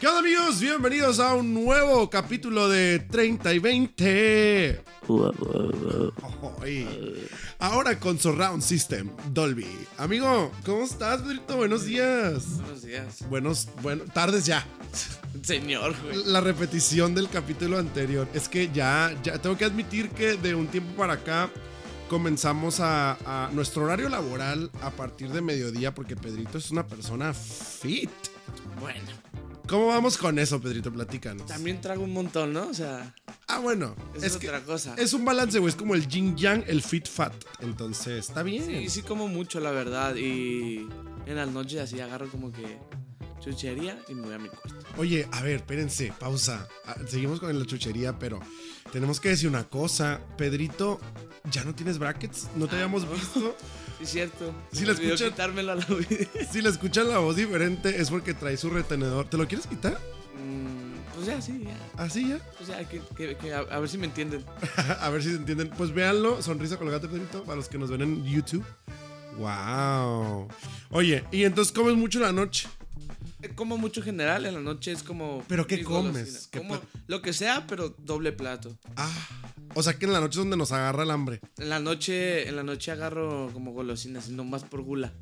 ¿Qué onda amigos? Bienvenidos a un nuevo capítulo de 30 y 20. Ay. Ahora con Surround System Dolby. Amigo, ¿cómo estás, Pedrito? Buenos días. Buenos días. Buenos, bueno, tardes ya. Señor, güey. La repetición del capítulo anterior. Es que ya, ya tengo que admitir que de un tiempo para acá comenzamos a, a nuestro horario laboral a partir de mediodía porque Pedrito es una persona fit. Bueno, ¿Cómo vamos con eso, Pedrito? Platícanos. también trago un montón, ¿no? O sea, Ah, bueno. es, Es, que otra cosa. es un balance, güey. Es como el yin yang, el fit fat. Entonces, está bien. Sí, sí como mucho, la verdad. Y en las noches así agarro como que chuchería y me voy a mi cuarto. Oye, a ver, espérense, pausa. Ah, Seguimos con la chuchería, pero tenemos que decir una cosa. Pedrito, ¿ya no tienes brackets? ¿No te Ah, habíamos no. visto? Sí, es cierto. Me la escuchan. quitármelo a la. Si le escuchan la voz diferente es porque trae su retenedor. ¿Te lo quieres quitar? Mm, pues ya, sí, ya. Así ya. O sea, que, que- que a, a ver si me entienden. a ver si se entienden. Pues véanlo. Sonrisa colgate, Pedrito, para los que nos ven en YouTube. Wow. Oye, y entonces comes mucho en la noche. Como mucho general, en la noche es como. ¿Pero qué comes? golosinas. ¿Qué Como lo que sea, pero doble plato. Ah. O sea que en la noche es donde nos agarra el hambre. En la noche, en la noche agarro como golosinas, no más por gula.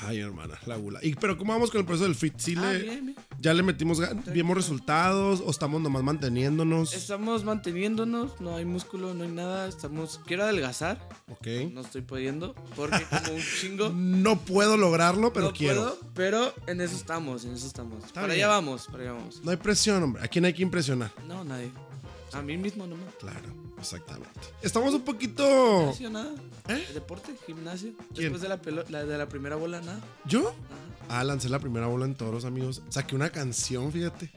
Ay, hermana, la gula. ¿Y pero cómo vamos con el proceso del fit? ¿Sí Ah, le- bien, bien. ¿Ya le metimos, vimos resultados o estamos nomás manteniéndonos? Estamos manteniéndonos, no hay músculo, no hay nada. Estamos. Quiero adelgazar, Ok. no estoy pudiendo, porque como un chingo. No puedo lograrlo, pero no quiero. puedo, pero en eso estamos, en eso estamos. para bien. allá vamos, para allá vamos. No hay presión, hombre. ¿A quién hay que impresionar? No, nadie. A mí mismo nomás. Claro, exactamente. Estamos un poquito... Gimnasio, nada. ¿Eh? Deporte, gimnasio. ¿Quién? Después de la, pelo- la de la primera bola, nada. ¿Yo? Ajá. Ah, lancé la primera bola en toros, amigos. Saqué una canción, fíjate.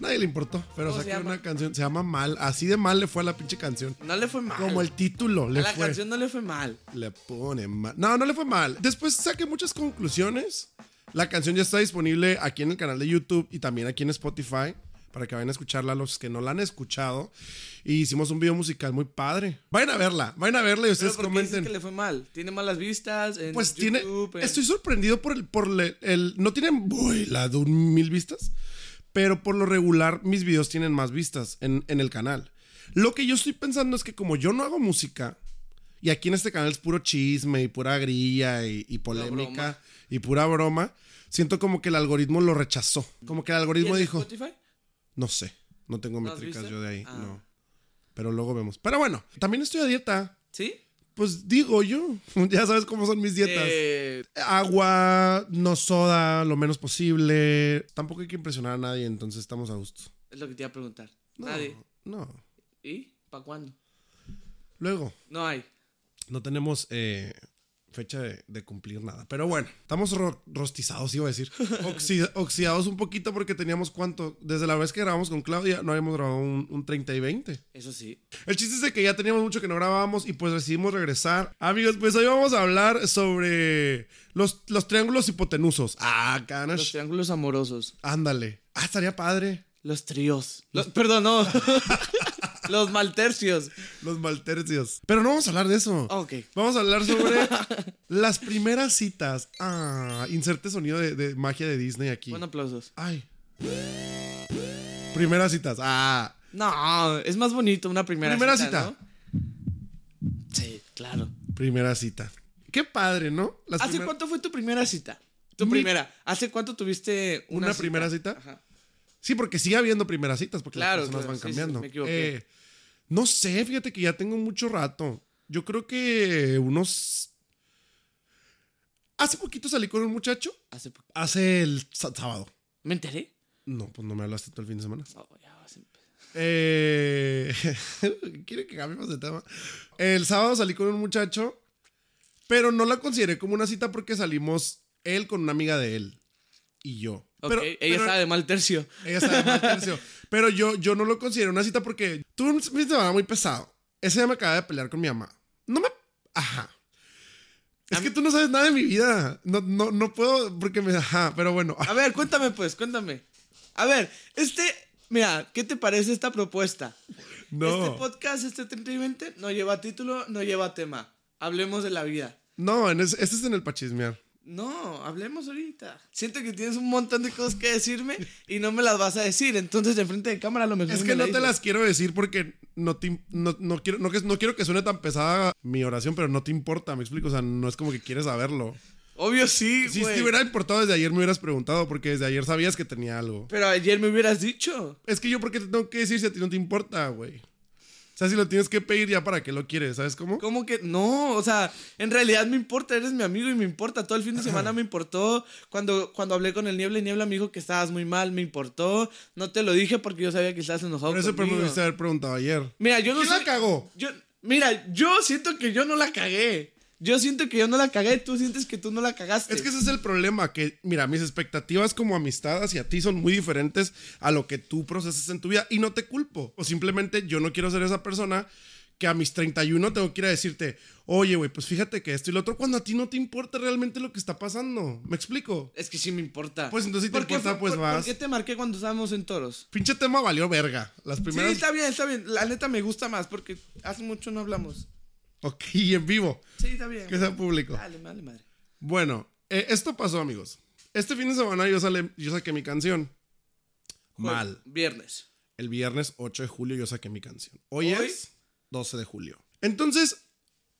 Nadie le importó, pero ¿Cómo se saqué llama? una canción. Se llama Mal. Así de mal le fue a la pinche canción. No le fue mal. Como el título le a la fue. canción no le fue mal. Le pone mal. No, no le fue mal. Después saqué muchas conclusiones. La canción ya está disponible aquí en el canal de YouTube y también aquí en Spotify. Para que vayan a escucharla los que no la han escuchado. Y hicimos un video musical muy padre. Vayan a verla, vayan a verla y Pero ustedes ¿por qué dices comenten. que le fue mal? Tiene malas vistas en Pues tiene. En- Estoy sorprendido por el. Por el no tienen. Uy, la de un mil vistas. Pero por lo regular, mis videos tienen más vistas en, en el canal. Lo que yo estoy pensando es que, como yo no hago música. Y aquí en este canal es puro chisme y pura grilla y, y polémica y pura broma. Siento como que el algoritmo lo rechazó. Como que el algoritmo ¿Tienes dijo. Spotify? No sé. No tengo ¿No has métricas yo de ahí. Ah. No. Pero luego vemos. Pero bueno, también estoy a dieta. ¿Sí? Pues digo yo. Ya sabes cómo son mis dietas. Eh, Agua, no soda, lo menos posible. Tampoco hay que impresionar a nadie, entonces estamos a gusto. es lo que te iba a preguntar. No, Nadie. No. ¿Y? ¿Para cuándo? Luego, No hay. no tenemos eh, fecha de, de cumplir nada. Pero bueno, estamos ro- rostizados, iba a decir. Oxi- oxidados un poquito porque teníamos cuánto. Desde la vez que grabamos con Claudia, no habíamos grabado un, un 30 y 20. Eso sí. El chiste es de que ya teníamos mucho que no grabábamos y pues decidimos regresar. Amigos, pues hoy vamos a hablar sobre los, los triángulos hipotenusos. Ah, Los canas. triángulos amorosos. Ándale. Ah, estaría padre. Los tríos. Los, perdón, no. Los maltercios. Los maltercios. Pero no vamos a hablar de eso. Ok. Vamos a hablar sobre las primeras citas. Ah, inserte sonido de, de magia de Disney aquí. Bueno, aplausos. Ay. Primeras citas. Ah. No, es más bonito una primera, Primera cita. cita. ¿no? Sí, claro. Primera cita. Qué padre, ¿no? Las ¿Hace primer- cuánto fue tu primera cita? Tu Mi- primera. ¿Hace cuánto tuviste una, ¿Una primera cita? Ajá. Sí, porque sigue habiendo primeras citas, porque Claro, las personas claro, van sí, sí, cambiando. me. Eh, no sé, fíjate que ya tengo mucho rato. Yo creo que unos. Hace poquito salí con un muchacho. Hace po- Hace el sábado. ¿Me enteré? No, pues no me hablaste todo el fin de semana. Oh, ya vas a. Eh, Quiere que cambiemos de tema. El sábado salí con un muchacho, pero no la consideré como una cita porque salimos él con una amiga de él y yo. Pero- ella pero- de mal tercio. Ella estaba de mal tercio. Pero yo, yo no lo considero una cita porque tuve un fin de semana muy pesado. Ese día me acaba de pelear con mi mamá. No me. Ajá. Es que tú no sabes nada de mi vida. No, no, no puedo porque me. Ajá, pero bueno. A ver, cuéntame pues, cuéntame. A ver, este, mira, ¿qué te parece esta propuesta? No. Este podcast, este 30 y 20, no lleva título, no lleva tema. Hablemos de la vida. No, en ese- este es en el pachismear. No, hablemos ahorita. Siento que tienes un montón de cosas que decirme y no me las vas a decir. Entonces, de frente de cámara, a lo mejor. Es me que no la te las quiero decir porque no, te, no, no quiero, no, que- no quiero que suene tan pesada mi oración, pero no te importa, me explico. O sea, no es como que quieres saberlo. Obvio sí, Si güey. te hubiera importado desde ayer, me hubieras preguntado porque desde ayer sabías que tenía algo. Pero ayer me hubieras dicho. Es que yo, ¿por qué te tengo que decir si a ti no te importa, güey? O sea, si lo tienes que pedir ya para qué lo quieres, ¿sabes cómo? ¿Cómo que? No, o sea, en realidad me importa, eres mi amigo y me importa. Todo el fin de semana me importó. Cuando, cuando hablé con el Niebla y Niebla me dijo que estabas muy mal, me importó. No te lo dije porque yo sabía que estabas enojado Por eso pero me haber preguntado ayer. Mira, yo no ¿Quién soy- la cagó? Yo, mira, yo siento que yo no la cagué. Yo siento que yo no la cagué, tú sientes que tú no la cagaste. Es que ese es el problema, que mira, mis expectativas como amistad hacia ti son muy diferentes a lo que tú procesas en tu vida y no te culpo. O simplemente yo no quiero ser esa persona que a mis 31 tengo que ir a decirte, oye, güey, pues fíjate que esto y lo otro, cuando a ti no te importa realmente lo que está pasando. ¿Me explico? Es que sí me importa. Pues entonces si te ¿Por qué importa, fue- pues por- vas. ¿Por qué te marqué cuando estábamos en toros? Pinche tema valió verga. Las primeras... Sí, está bien, está bien. La neta me gusta más porque hace mucho no hablamos. Ok, y en vivo. Sí, está bien. Que sea público. Dale, dale, madre. Bueno, eh, esto pasó, amigos. Este fin de semana yo, sale, yo saqué mi canción. Mal. Viernes. El viernes 8 de julio yo saqué mi canción. Hoy, Hoy. es 12 de julio. Entonces,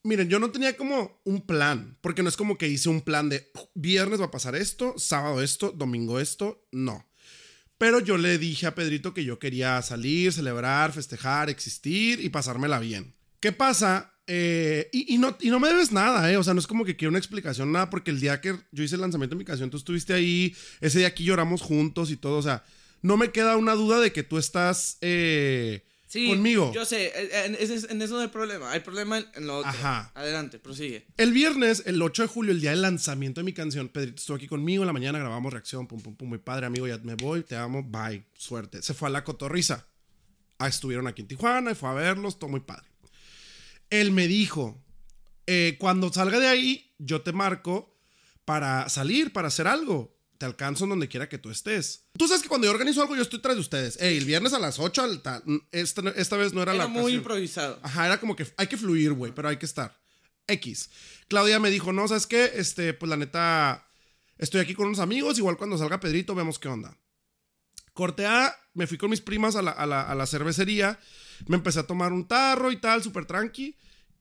miren, yo no tenía como un plan, porque no es como que hice un plan de viernes va a pasar esto, sábado esto, domingo esto, no. Pero yo le dije a Pedrito que yo quería salir, celebrar, festejar, existir y pasármela bien. ¿Qué pasa? Eh, y, y no, y no me debes nada, ¿eh? O sea, no es como que quiero una explicación, nada, porque el día que yo hice el lanzamiento de mi canción, tú estuviste ahí, ese día aquí lloramos juntos y todo, o sea, no me queda una duda de que tú estás eh, Sí, conmigo. Yo sé, en, en- ese- en eso no hay problema. Hay problema en, en lo otro. Ajá. Adelante, prosigue. El viernes, el 8 de julio, el día del lanzamiento de mi canción, Pedrito estuvo aquí conmigo en la mañana, grabamos reacción, pum, pum, pum, muy padre, amigo, ya me voy, te amo, bye, suerte. Se fue a la cotorriza. Ah, estuvieron aquí en Tijuana y fue a verlos, todo muy padre. Él me dijo, eh, cuando salga de ahí, yo te marco para salir, para hacer algo. Te alcanzo en donde quiera que tú estés. Tú sabes que cuando yo organizo algo, yo estoy tras de ustedes. Ey, el viernes a las 8, al tal- esta, esta vez no era, Era la muy improvisado. Ajá, era como que hay que fluir, güey, pero hay que estar. X. Claudia me dijo, no, ¿sabes qué? Este, pues la neta, estoy aquí con unos amigos, igual cuando salga Pedrito vemos qué onda. Corte A, me fui con mis primas a la, a la- a la cervecería, me empecé a tomar un tarro y tal, súper tranqui.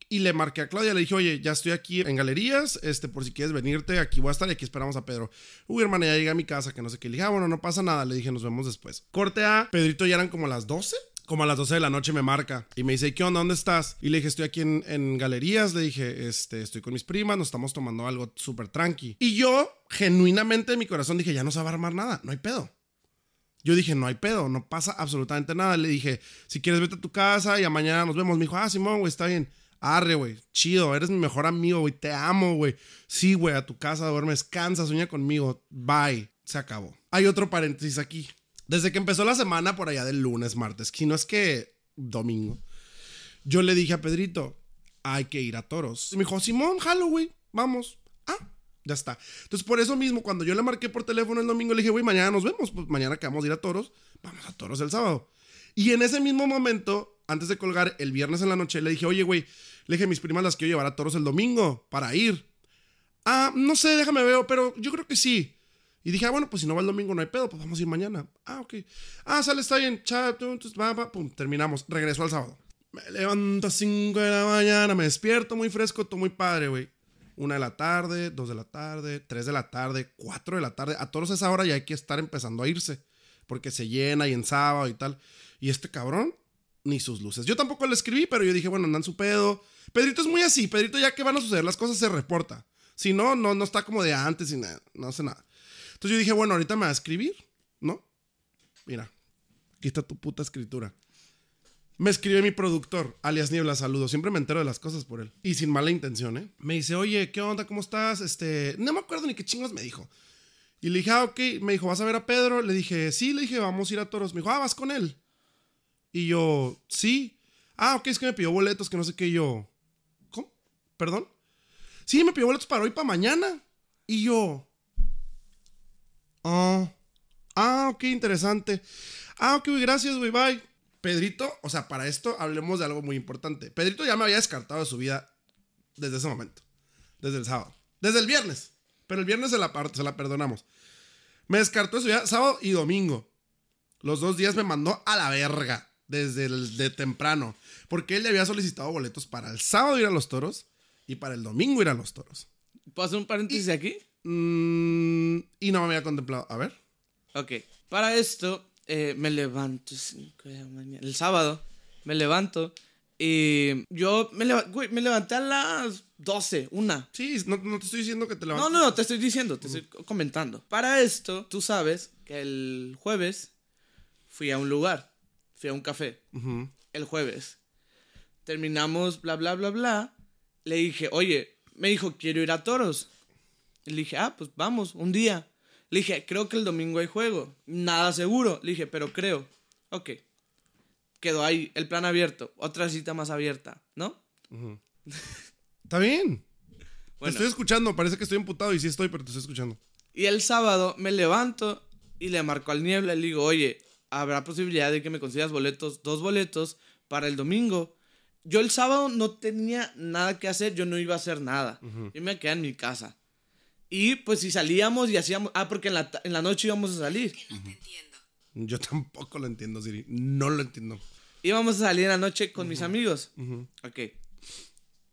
Y le marqué a Claudia, le dije, oye, ya estoy aquí en galerías, este, por si quieres venirte, aquí voy a estar y aquí esperamos a Pedro. Uy, hermana, ya llegué a mi casa, que no sé qué. Le dije, ah, bueno, no pasa nada, le dije, nos vemos después. Corte A, Pedrito ya eran como las 12. Como a las 12 de la noche me marca y me dice, ¿qué onda? ¿Dónde estás? Y le dije, estoy aquí en, en galerías. Le dije, este, estoy con mis primas, nos estamos tomando algo súper tranqui. Y yo, genuinamente en mi corazón, dije, ya no se va a armar nada, no hay pedo. Yo dije, no hay pedo, no pasa absolutamente nada. Le dije, si quieres vete a tu casa y a mañana nos vemos. Me dijo, ah, Simón, güey, está bien. Arre, güey, chido, eres mi mejor amigo, güey, te amo, güey. Sí, güey, a tu casa duermes, cansas, sueña conmigo. Bye, se acabó. Hay otro paréntesis aquí. Desde que empezó la semana por allá del lunes, martes, si no es que domingo, yo le dije a Pedrito, hay que ir a toros. Me dijo, Simón, güey, vamos. Ya está. Entonces, por eso mismo, cuando yo le marqué por teléfono el domingo, le dije, güey, mañana nos vemos. Pues mañana que vamos a ir a toros, vamos a toros el sábado. Y en ese mismo momento, antes de colgar, el viernes en la noche, le dije, oye, güey, le dije, mis primas las quiero llevar a toros el domingo para ir. Ah, no sé, déjame ver, pero yo creo que sí. Y dije, ah, bueno, pues si no va el domingo no hay pedo, pues vamos a ir mañana. Ah, ok. Ah, sale, está bien. Chao, pum, terminamos. Regreso al sábado. Me levanto a 5 de la mañana, me despierto muy fresco, todo muy padre, güey. Una de la tarde, dos de la tarde, tres de la tarde, cuatro de la tarde. A todos esa hora ya hay que estar empezando a irse. Porque se llena y en sábado y tal. Y este cabrón, ni sus luces. Yo tampoco le escribí, pero yo dije, bueno, andan su pedo. Pedrito es muy así. Pedrito, ya que van a suceder las cosas, se reporta. Si no, no, no está como de antes y nada, no hace nada. Entonces yo dije, bueno, ahorita me va a escribir, ¿no? Mira, aquí está tu puta escritura. Me escribe mi productor, alias Niebla, saludo. Siempre me entero de las cosas por él. Y sin mala intención, ¿eh? Me dice, oye, ¿qué onda? ¿Cómo estás? Este, no me acuerdo ni qué chingos me dijo. Y le dije, ah, ok. Me dijo, ¿vas a ver a Pedro? Le dije, sí. Le dije, vamos a ir a toros. Me dijo, ah, ¿vas con él? Y yo, sí. Ah, ok, es que me pidió boletos, que no sé qué. Y yo, ¿cómo? ¿Perdón? Sí, me pidió boletos para hoy, para mañana. Y yo, ah, ah, ok, interesante. Ah, ok, gracias, güey, bye. Pedrito, o sea, para esto hablemos de algo muy importante. Pedrito ya me había descartado de su vida desde ese momento. Desde el sábado. Desde el viernes. Pero el viernes se la, se la perdonamos. Me descartó eso ya sábado y domingo. Los dos días me mandó a la verga desde el de temprano. Porque él le había solicitado boletos para el sábado ir a los toros y para el domingo ir a los toros. ¿Puedo hacer un paréntesis aquí? Mm, y no me había contemplado. A ver. Ok. Para esto, eh, me levanto 5 de la mañana. El sábado, me levanto. Y yo me, leva- güey, me levanté a las 12, una. Sí, no, no te estoy diciendo que te levantes. no, no, te estoy diciendo, te estoy comentando. Para esto, tú sabes que el jueves fui a un lugar, fui a un café. El jueves. Terminamos, bla, bla, bla, bla. Le dije, oye, me dijo, quiero ir a toros. Y le dije, ah, pues vamos, un día. Le dije, creo que el domingo hay juego. Nada seguro. Le dije, pero creo. Ok. Quedó ahí, el plan abierto. Otra cita más abierta, ¿no? Está bien. Te estoy escuchando. Parece que estoy emputado y sí estoy, pero te estoy escuchando. Y el sábado me levanto y le marco al niebla y le digo, oye, ¿habrá posibilidad de que me consigas boletos, dos boletos para el domingo? Yo el sábado no tenía nada que hacer, yo no iba a hacer nada. Yo me quedé en mi casa. Y pues si salíamos y hacíamos... Ah, porque en la, ta- en la noche íbamos a salir. No te entiendo. Yo tampoco lo entiendo, Siri. No lo entiendo. Íbamos a salir en la noche con mis amigos. Ok.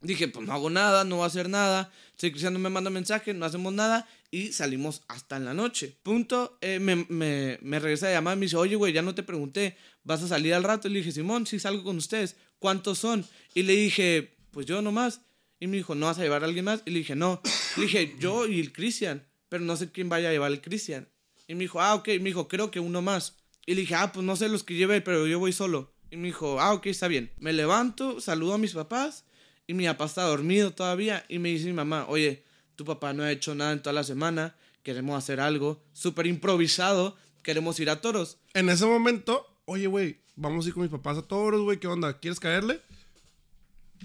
Dije, pues no hago nada, no voy a hacer nada. Estoy Cristiano me manda mensaje, no hacemos nada. Y salimos hasta en la noche. Punto. eh, me, me, me regresa a llamar y me dice, oye, güey, ya no te pregunté. ¿Vas a salir al rato? Y le dije, Simón, sí salgo con ustedes. ¿Cuántos son? Y le dije, pues yo nomás. Y me dijo, ¿no vas a llevar a alguien más? Y le dije, no. Le dije, yo y el Cristian. Pero no sé quién vaya a llevar el Cristian. Y me dijo, ah, ok. Y me dijo, creo que uno más. Y le dije, ah, pues no sé los que lleve, pero yo voy solo. Y me dijo, ah, ok, está bien. Me levanto, saludo a mis papás. Y mi papá está dormido todavía. Y me dice mi mamá, oye, tu papá no ha hecho nada en toda la semana. Queremos hacer algo súper improvisado. Queremos ir a toros. En ese momento, oye, güey, vamos a ir con mis papás a toros, güey. ¿Qué onda? ¿Quieres caerle?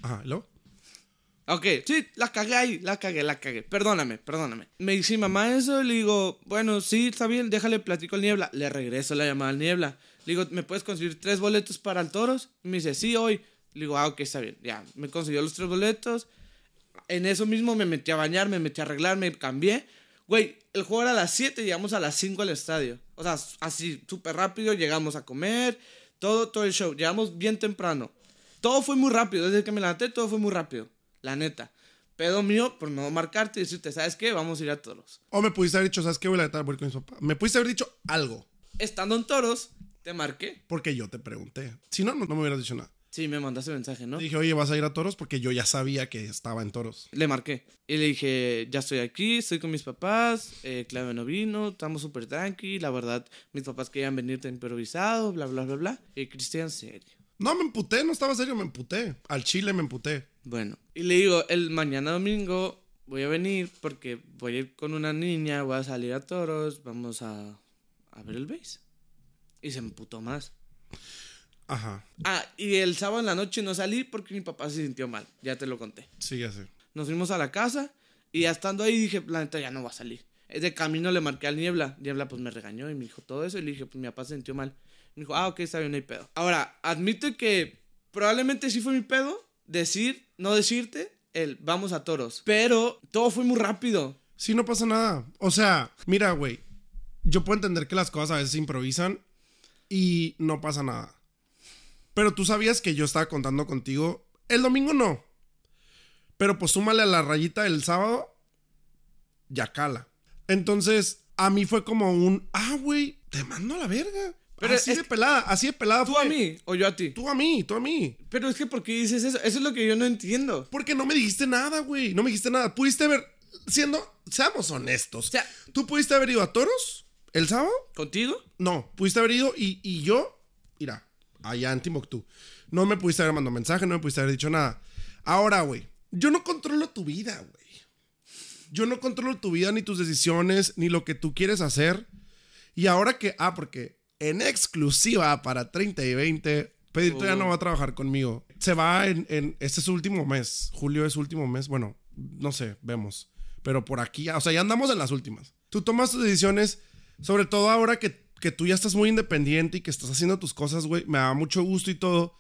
Ajá, ¿y luego? Ok, sí, la cagué ahí, la cagué, la cagué. Perdóname, perdóname. Me dice mamá eso, le digo, bueno, sí, está bien, déjale platico al niebla. Le regreso la llamada al niebla. Le digo, ¿me puedes conseguir tres boletos para el toros? Y me dice, sí, hoy. Le digo, ah, ok, está bien. Ya, me consiguió los tres boletos. En eso mismo me metí a bañar, me metí a arreglar, me cambié. Güey, el juego era a las 7 y llegamos a las 5 al estadio. O sea, así, súper rápido, llegamos a comer, todo, todo el show. Llegamos bien temprano. Todo fue muy rápido, desde que me levanté todo fue muy rápido, la neta. Pedo mío por no marcarte y decirte, ¿sabes qué? Vamos a ir a toros. O me pudiste haber dicho, ¿sabes qué? Voy a la ir con mis papás. Me pudiste haber dicho algo. Estando en toros, te marqué. Porque yo te pregunté. Si no, no, no me hubieras dicho nada. Sí, me mandaste mensaje, ¿no? Dije, oye, ¿vas a ir a toros? Porque yo ya sabía que estaba en toros. Le marqué. Y le dije, ya estoy aquí, estoy con mis papás, eh, Claudio no vino, estamos súper tranqui, la verdad, mis papás querían venir de improvisado, bla, bla, bla, bla. Y Cristian, serio. No, me emputé, no estaba serio, me emputé. Al chile me emputé. Bueno, y le digo, el mañana domingo voy a venir porque voy a ir con una niña, voy a salir a toros, vamos a, a ver el base. Y se emputó más. Ajá. Ah, y el sábado en la noche no salí porque mi papá se sintió mal, ya te lo conté. Sí, ya sé. Nos fuimos a la casa y ya estando ahí dije, la neta ya no va a salir. De camino le marqué al Niebla. Niebla pues me regañó y me dijo todo eso y le dije, pues mi papá se sintió mal. Me dijo, ah, ok, está bien, no hay pedo. Ahora, admito que probablemente sí fue mi pedo decir, no decirte, el vamos a toros. Pero todo fue muy rápido. Sí, no pasa nada. O sea, mira, güey. Yo puedo entender que las cosas a veces se improvisan y no pasa nada. Pero tú sabías que yo estaba contando contigo. El domingo no. Pero pues súmale a la rayita del sábado. Ya cala. Entonces, a mí fue como un. Ah, güey, te mando a la verga. Pero así es de pelada, así de pelada ¿Tú fue. a mí o yo a ti? Tú a mí, tú a mí. Pero es que, ¿por qué dices eso? Eso es lo que yo no entiendo. Porque no me dijiste nada, güey. No me dijiste nada. Pudiste haber. Siendo. Seamos honestos. O sea- ¿Tú pudiste haber ido a toros el sábado? ¿Contigo? No, pudiste haber ido y, y yo, mira, allá en Timbuktu. No me pudiste haber mandado mensaje, no me pudiste haber dicho nada. Ahora, güey, yo no controlo tu vida, güey. Yo no controlo tu vida, ni tus decisiones, ni lo que tú quieres hacer. Y ahora que, ah, porque en exclusiva para 30 y 20, Pedrito ya no va a trabajar conmigo. Se va en, en, este es su último mes. Julio es su último mes. Bueno, no sé, vemos. Pero por aquí, o sea, ya andamos en las últimas. Tú tomas tus decisiones, sobre todo ahora que, que tú ya estás muy independiente y que estás haciendo tus cosas, güey. Me da mucho gusto y todo.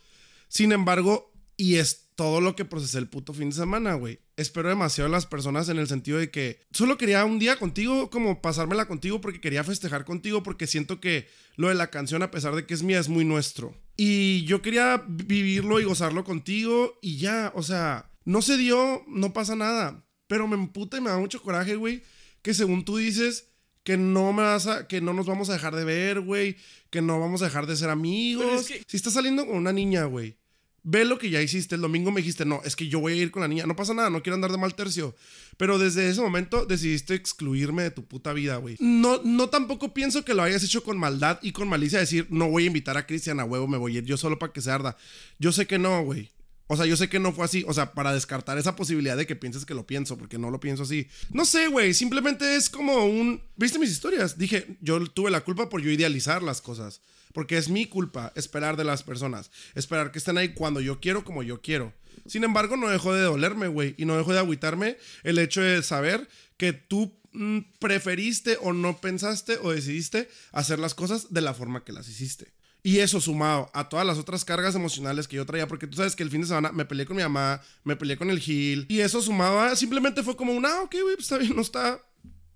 Sin embargo, y es todo lo que procesé el puto fin de semana, güey. Espero demasiado a las personas en el sentido de que solo quería un día contigo, como pasármela contigo porque quería festejar contigo, porque siento que lo de la canción, a pesar de que es mía, es muy nuestro. Y yo quería vivirlo y gozarlo contigo y ya, o sea, no se dio, no pasa nada. Pero me emputa y me da mucho coraje, güey, que según tú dices que no me vas a, que no nos vamos a dejar de ver, güey, que no vamos a dejar de ser amigos. Si estás saliendo con una niña, güey, ve lo que ya hiciste. El domingo me dijiste, no, es que yo voy a ir con la niña. No pasa nada, no quiero andar de mal tercio. Pero desde ese momento decidiste excluirme de tu puta vida, güey. No, no tampoco pienso que lo hayas hecho con maldad y con malicia. Decir, no voy a invitar a Cristian a huevo, me voy a ir yo solo para que se arda. Yo sé que no, güey. O sea, yo sé que no fue así. O sea, para descartar esa posibilidad de que pienses que lo pienso, porque no lo pienso así. No sé, güey. Simplemente es como un. ¿Viste mis historias? Dije, yo tuve la culpa por yo idealizar las cosas. Porque es mi culpa esperar de las personas. Esperar que estén ahí cuando yo quiero, como yo quiero. Sin embargo, no dejó de dolerme, güey. Y no dejó de agüitarme el hecho de saber que tú mm, preferiste o no pensaste o decidiste hacer las cosas de la forma que las hiciste. Y eso sumado a todas las otras cargas emocionales que yo traía, porque tú sabes que el fin de semana me peleé con mi mamá, me peleé con el Gil, y eso sumaba, simplemente fue como un, ah, ok, güey, pues está bien, no está,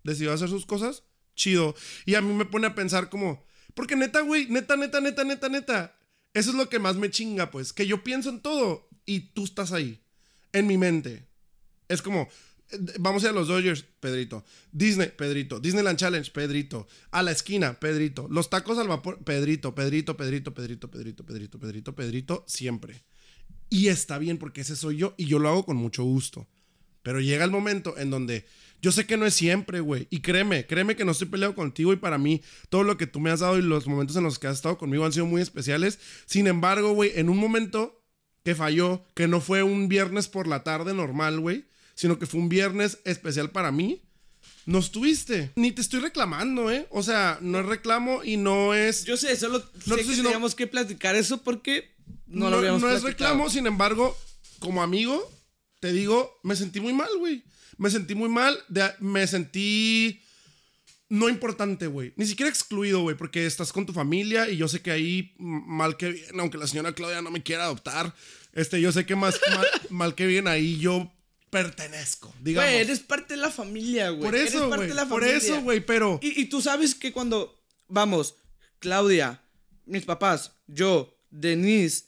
decidió hacer sus cosas, chido. Y a mí me pone a pensar como, porque neta, güey, neta, neta, neta, neta, neta. Eso es lo que más me chinga, pues. Que yo pienso en todo y tú estás ahí. En mi mente. Es como, vamos a ir a los Dodgers, Pedrito. Disney, Pedrito. Disneyland Challenge, Pedrito. A la esquina, Pedrito. Los tacos al vapor, Pedrito, Pedrito, Pedrito, Pedrito, Pedrito, Pedrito, Pedrito, Pedrito, siempre. Y está bien porque ese soy yo y yo lo hago con mucho gusto. Pero llega el momento en donde yo sé que no es siempre, güey. Y créeme, créeme que no estoy peleado contigo y para mí todo lo que tú me has dado y los momentos en los que has estado conmigo han sido muy especiales. Sin embargo, güey, en un momento que falló, que no fue un viernes por la tarde normal, güey, sino que fue un viernes especial para mí, no estuviste. Ni te estoy reclamando, ¿eh? O sea, no es reclamo y no es... Yo sé, solo no sé que teníamos que platicar eso porque no, lo habíamos No es reclamo, sin embargo, como amigo, te digo, me sentí muy mal, güey me sentí muy mal, me sentí no importante, güey. Ni siquiera excluido, güey, porque estás con tu familia y yo sé que ahí, mal que bien, aunque la señora Claudia no me quiera adoptar, este, yo sé que más mal, que bien ahí yo pertenezco, digamos. Güey, eres parte de la familia, güey. Por eso, güey. Por eso, güey, pero... Y, y tú sabes que cuando, vamos, Claudia, mis papás, yo, Denise,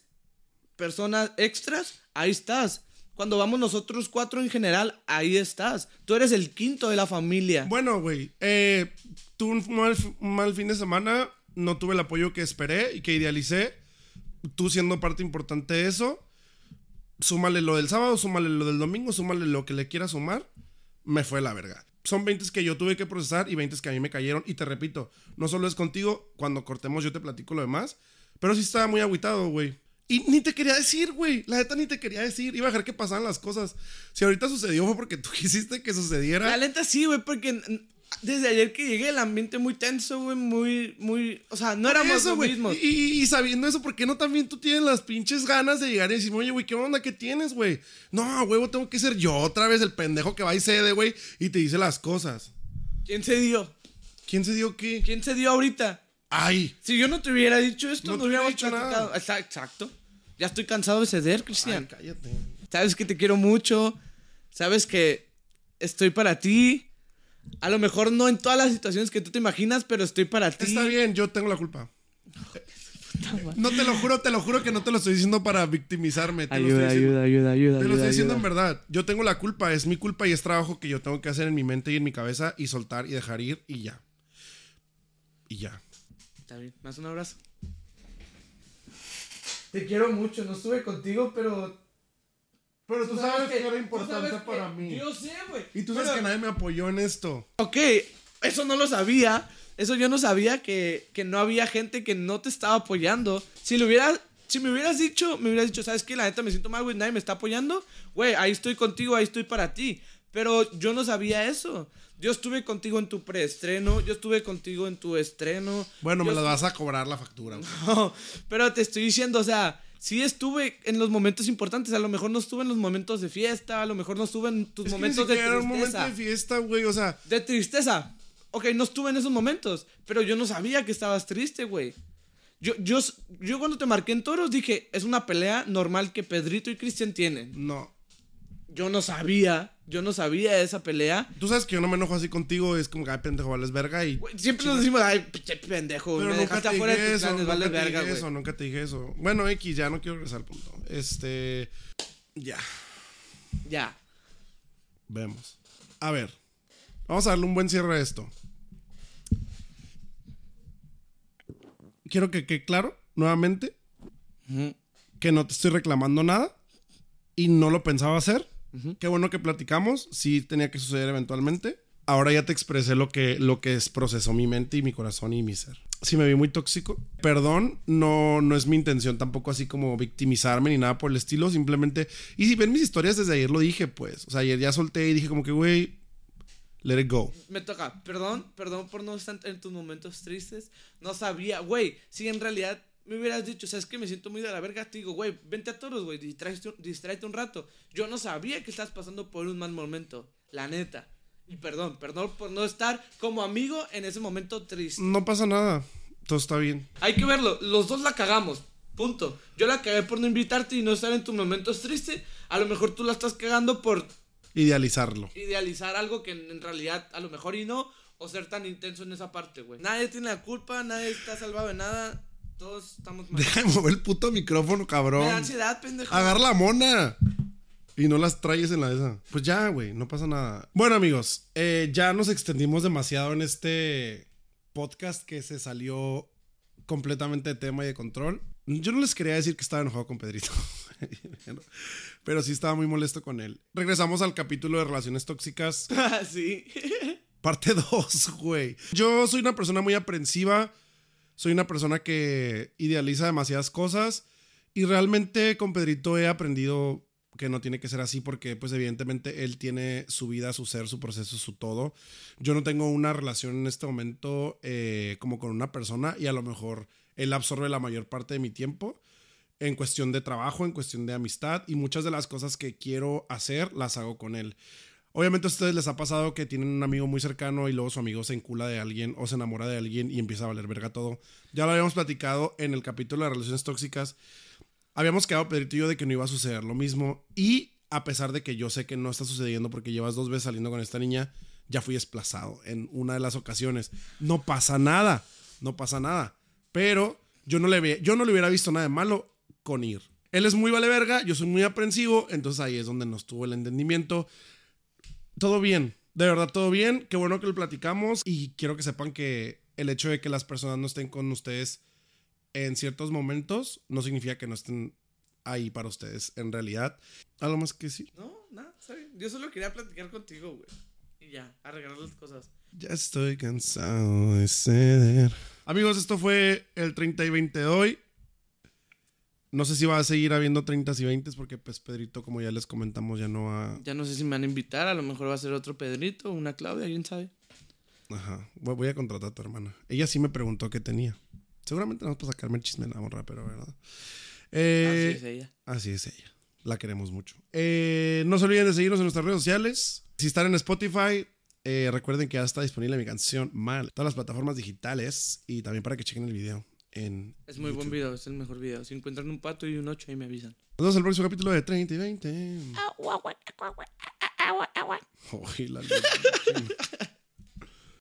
personas extras, ahí estás. Cuando vamos nosotros cuatro en general, ahí estás. Tú eres el quinto de la familia. Bueno, güey. Eh, tuve un mal, fin de semana. No tuve el apoyo que esperé y que idealicé. Tú siendo parte importante de eso. Súmale lo del sábado, súmale lo del domingo, súmale lo que le quieras sumar. Me fue la verga. Son 20 que yo tuve que procesar y 20 que a mí me cayeron. Y te repito, no solo es contigo. Cuando cortemos yo te platico lo demás. Pero sí estaba muy aguitado, güey. Y ni te quería decir, güey. La neta ni te quería decir. Iba a dejar que pasaran las cosas. Si ahorita sucedió fue porque tú quisiste que sucediera. La neta sí, güey, porque desde ayer que llegué el ambiente muy tenso, güey, muy, muy, o sea, no éramos mismos. Y, sabiendo eso, ¿por qué no también tú tienes las pinches ganas de llegar y decir, oye, güey, ¿qué onda que tienes, güey? No, huevo, tengo que ser yo otra vez el pendejo que va y cede, güey, y te dice las cosas. ¿Quién se dio? ¿Quién se dio qué? ¿Quién se dio ahorita? Ay. Si yo no te hubiera dicho esto, no, hubiéramos platicado. Exacto. Ya estoy cansado de ceder, Cristian. cállate. Sabes que te quiero mucho. Sabes que estoy para ti. A lo mejor no en todas las situaciones que tú te imaginas, pero estoy para ti. Está bien, yo tengo la culpa. No te lo juro, te lo juro que no te lo estoy diciendo para victimizarme. ayuda, ayuda, ayuda, ayuda. Te lo estoy diciendo en verdad. Yo tengo la culpa, es mi culpa y es trabajo que yo tengo que hacer en mi mente y en mi cabeza y soltar y dejar ir y ya. Y ya. Está bien, más un abrazo. Te quiero mucho, no estuve contigo, pero. Pero tú, sabes, que, era importante para mí. Yo sé, güey. Y tú sabes que nadie me apoyó en esto. Ok, eso no lo sabía. Eso yo no sabía que, que no había gente que no te estaba apoyando. Si lo hubiera si me hubieras dicho, me hubieras dicho, ¿sabes qué? La neta me siento mal, güey, nadie me está apoyando. Güey, ahí estoy contigo, ahí estoy para ti. Pero yo no sabía eso. Yo estuve contigo en tu preestreno, yo estuve contigo en tu estreno. Bueno, me la vas a cobrar la factura. No, pero te estoy diciendo, o sea, sí estuve en los momentos importantes, a lo mejor no estuve en los momentos de fiesta, a lo mejor no estuve en tus momentos de tristeza. Era un momento de fiesta, güey, o sea. De tristeza. Ok, no estuve en esos momentos, pero yo no sabía que estabas triste, güey. Yo, yo, yo cuando te marqué en toros dije, es una pelea normal que Pedrito y Cristian tienen. No. Yo no sabía, yo no sabía de esa pelea. Tú sabes que yo no me enojo así contigo, es como que, ay, pendejo, vales verga y... Siempre nos decimos, ay, pinche pendejo, Pero me nunca dejaste te afuera dije de tus planes, nunca vale te verga, güey. eso, nunca te dije eso. Bueno, X, ya no quiero regresar al punto. Este... Ya, Ya. vemos. A ver, vamos a darle un buen cierre a esto. Quiero que quede claro, nuevamente, que no te estoy reclamando nada y no lo pensaba hacer. Qué bueno que platicamos, sí tenía que suceder eventualmente. Ahora ya te expresé lo que, lo que es procesó mi mente y mi corazón y mi ser. Sí me vi muy tóxico. Perdón, no, no es mi intención tampoco así como victimizarme ni nada por el estilo. Simplemente... Y si ven mis historias desde ayer lo dije, pues. O sea, ayer ya solté y dije como que, güey, let it go. Me toca, perdón, perdón por no estar en tus momentos tristes. No sabía, güey, si en realidad me hubieras dicho, sabes que me siento muy de la verga, te digo, güey, vente a toros, güey, distráete, distráete un rato. Yo no sabía que estás pasando por un mal momento, la neta. Y perdón, perdón por no estar como amigo en ese momento triste. No pasa nada. Todo está bien. Hay que verlo, los dos la cagamos. Punto. Yo la cagué por no invitarte y no estar en tus momentos tristes. A lo mejor tú la estás cagando por Idealizarlo. idealizar algo que en en realidad a lo mejor y no, o ser tan intenso en esa parte, güey. Nadie tiene la culpa, nadie está salvado de nada, todos estamos mal. Deja de mover el puto micrófono, cabrón. Me da ansiedad, pendejo. Agarra la mona. Y no las traes en la esa. Pues ya, güey, no pasa nada. Bueno, amigos, eh, ya nos extendimos demasiado en este podcast que se salió completamente de tema y de control. Yo no les quería decir que estaba enojado con Pedrito. Pero sí estaba muy molesto con él. Regresamos al capítulo de relaciones tóxicas. sí. Parte 2, güey. Yo soy una persona muy aprensiva. Soy una persona que idealiza demasiadas cosas. Y realmente con Pedrito he aprendido que no tiene que ser así porque pues evidentemente él tiene su vida, su ser, su proceso, su todo. Yo no tengo una relación en este momento eh, como con una persona y a lo mejor él absorbe la mayor parte de mi tiempo en cuestión de trabajo, en cuestión de amistad y muchas de las cosas que quiero hacer las hago con él. Obviamente a ustedes les ha pasado que tienen un amigo muy cercano y luego su amigo se encula de alguien o se enamora de alguien y empieza a valer verga todo. Ya lo habíamos platicado en el capítulo de relaciones tóxicas. Habíamos quedado Pedrito y yo de que no iba a suceder lo mismo y a pesar de que yo sé que no está sucediendo porque llevas dos veces saliendo con esta niña, ya fui desplazado en una de las ocasiones. No pasa nada, no pasa nada. Pero yo no le, ve, yo no le hubiera visto nada de malo con ir. Él es muy vale verga, yo soy muy aprensivo, entonces ahí es donde nos tuvo el entendimiento. Todo bien, de verdad todo bien, qué bueno que lo platicamos y quiero que sepan que el hecho de que las personas no estén con ustedes en ciertos momentos no significa que no estén ahí para ustedes en realidad. Algo más que sí. No, nada, está bien. Yo solo quería platicar contigo, güey. Y ya, arreglar las cosas. Ya estoy cansado de ceder. Amigos, esto fue el 30 y 20 de hoy. No sé si va a seguir habiendo 30 y 20 porque pues Pedrito, como ya les comentamos, ya no va... Ya no sé si me van a invitar, a lo mejor va a ser otro Pedrito, una Claudia, quién sabe. Ajá. Voy a contratar a tu hermana. Ella sí me preguntó qué tenía. Seguramente no es para sacarme el chisme de la morra, pero verdad. Eh, Así es ella. Así es ella. La queremos mucho. Eh, no se olviden de seguirnos en nuestras redes sociales. Si están en Spotify, eh, recuerden que ya está disponible mi canción Mal. Todas las plataformas digitales y también para que chequen el video en Es muy buen YouTube. video, es el mejor video. Si encuentran un pato y un 8 ahí me avisan. Nos vemos en el próximo capítulo de 30 y 20. Uy, la leche.